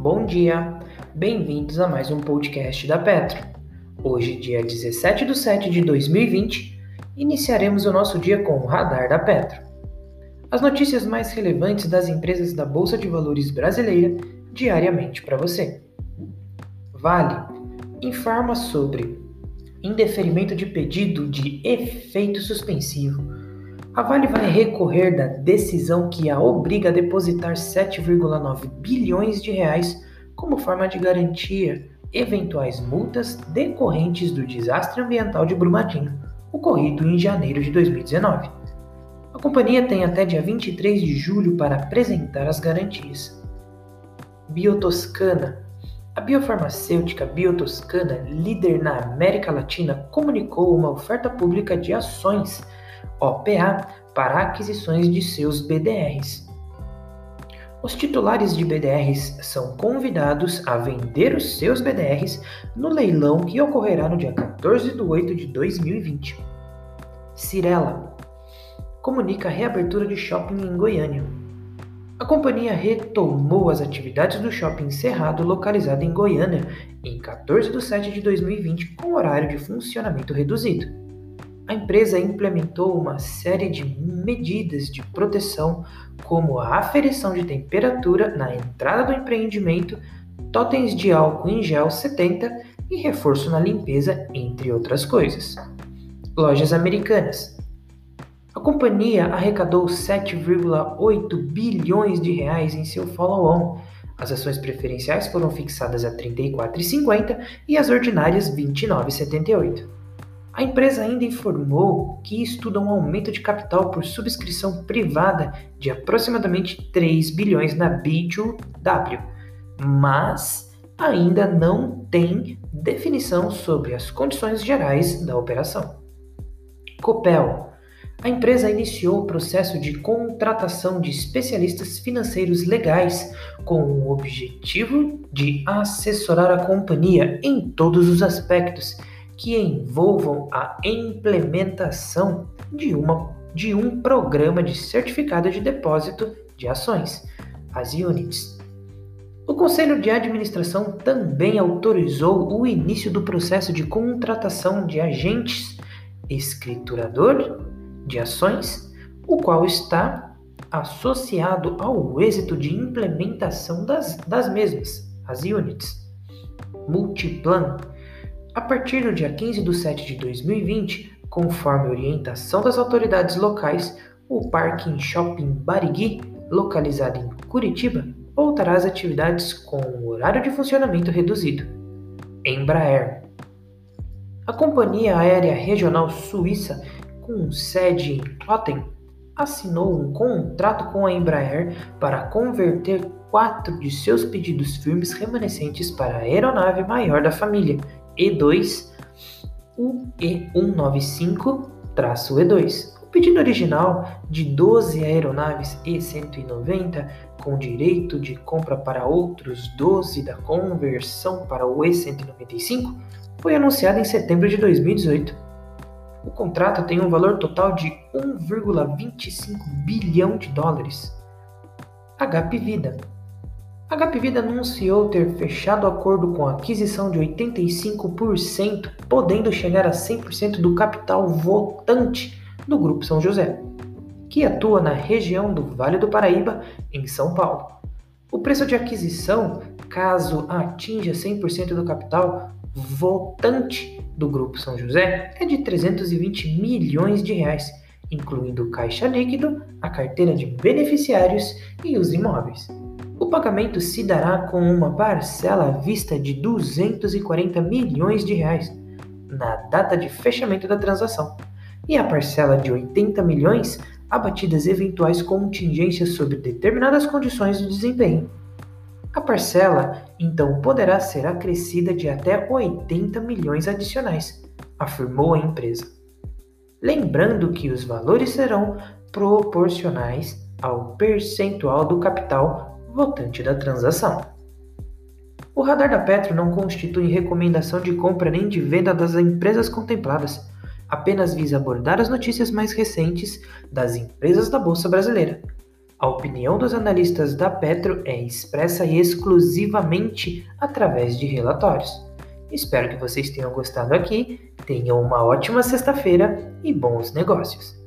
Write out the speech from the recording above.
Bom dia, bem-vindos a mais um podcast da Petro. Hoje, dia 17 de 7 de 2020, iniciaremos o nosso dia com o Radar da Petro. As notícias mais relevantes das empresas da Bolsa de Valores brasileira diariamente para você. Vale informa sobre indeferimento de pedido de efeito suspensivo a Vale vai recorrer da decisão que a obriga a depositar 7,9 bilhões de reais como forma de garantir eventuais multas decorrentes do desastre ambiental de Brumadinho, ocorrido em janeiro de 2019. A companhia tem até dia 23 de julho para apresentar as garantias. Biotoscana a biofarmacêutica Biotoscana, líder na América Latina, comunicou uma oferta pública de ações OPA para aquisições de seus BDRs. Os titulares de BDRs são convidados a vender os seus BDRs no leilão que ocorrerá no dia 14 de 8 de 2020. Cirela comunica a reabertura de shopping em Goiânia. A companhia retomou as atividades do shopping Cerrado, localizado em Goiânia, em 14 de 7 de 2020, com horário de funcionamento reduzido a empresa implementou uma série de medidas de proteção, como a aferição de temperatura na entrada do empreendimento, totens de álcool em gel 70 e reforço na limpeza, entre outras coisas. Lojas americanas. A companhia arrecadou 7,8 bilhões de reais em seu follow-on. As ações preferenciais foram fixadas a R$ 34,50 e as ordinárias R$ 29,78. A empresa ainda informou que estuda um aumento de capital por subscrição privada de aproximadamente 3 bilhões na B2W, mas ainda não tem definição sobre as condições gerais da operação. Copel. A empresa iniciou o processo de contratação de especialistas financeiros legais com o objetivo de assessorar a companhia em todos os aspectos que envolvam a implementação de, uma, de um programa de certificado de depósito de ações, as units. O Conselho de Administração também autorizou o início do processo de contratação de agentes escriturador de ações, o qual está associado ao êxito de implementação das, das mesmas, as units. Multiplan a partir do dia 15 de 7 de 2020, conforme orientação das autoridades locais, o Parque Shopping Barigui, localizado em Curitiba, voltará às atividades com horário de funcionamento reduzido. Embraer. A companhia aérea regional suíça, com sede em Kloten, assinou um contrato com a Embraer para converter quatro de seus pedidos firmes remanescentes para a aeronave maior da família, e2 UE195-E2. O pedido original de 12 aeronaves E190 com direito de compra para outros 12 da conversão para o E195 foi anunciado em setembro de 2018. O contrato tem um valor total de 1,25 bilhão de dólares. HP Vida a HP Vida anunciou ter fechado acordo com a aquisição de 85%, podendo chegar a 100% do capital votante do Grupo São José, que atua na região do Vale do Paraíba, em São Paulo. O preço de aquisição, caso atinja 100% do capital votante do Grupo São José, é de 320 milhões de reais, incluindo caixa líquido, a carteira de beneficiários e os imóveis. O pagamento se dará com uma parcela à vista de 240 milhões de reais na data de fechamento da transação e a parcela de 80 milhões abatidas eventuais contingências sobre determinadas condições de desempenho. A parcela, então, poderá ser acrescida de até 80 milhões adicionais, afirmou a empresa. Lembrando que os valores serão proporcionais ao percentual do capital votante da transação. O radar da Petro não constitui recomendação de compra nem de venda das empresas contempladas, apenas visa abordar as notícias mais recentes das empresas da Bolsa Brasileira. A opinião dos analistas da Petro é expressa exclusivamente através de relatórios. Espero que vocês tenham gostado aqui, tenham uma ótima sexta-feira e bons negócios.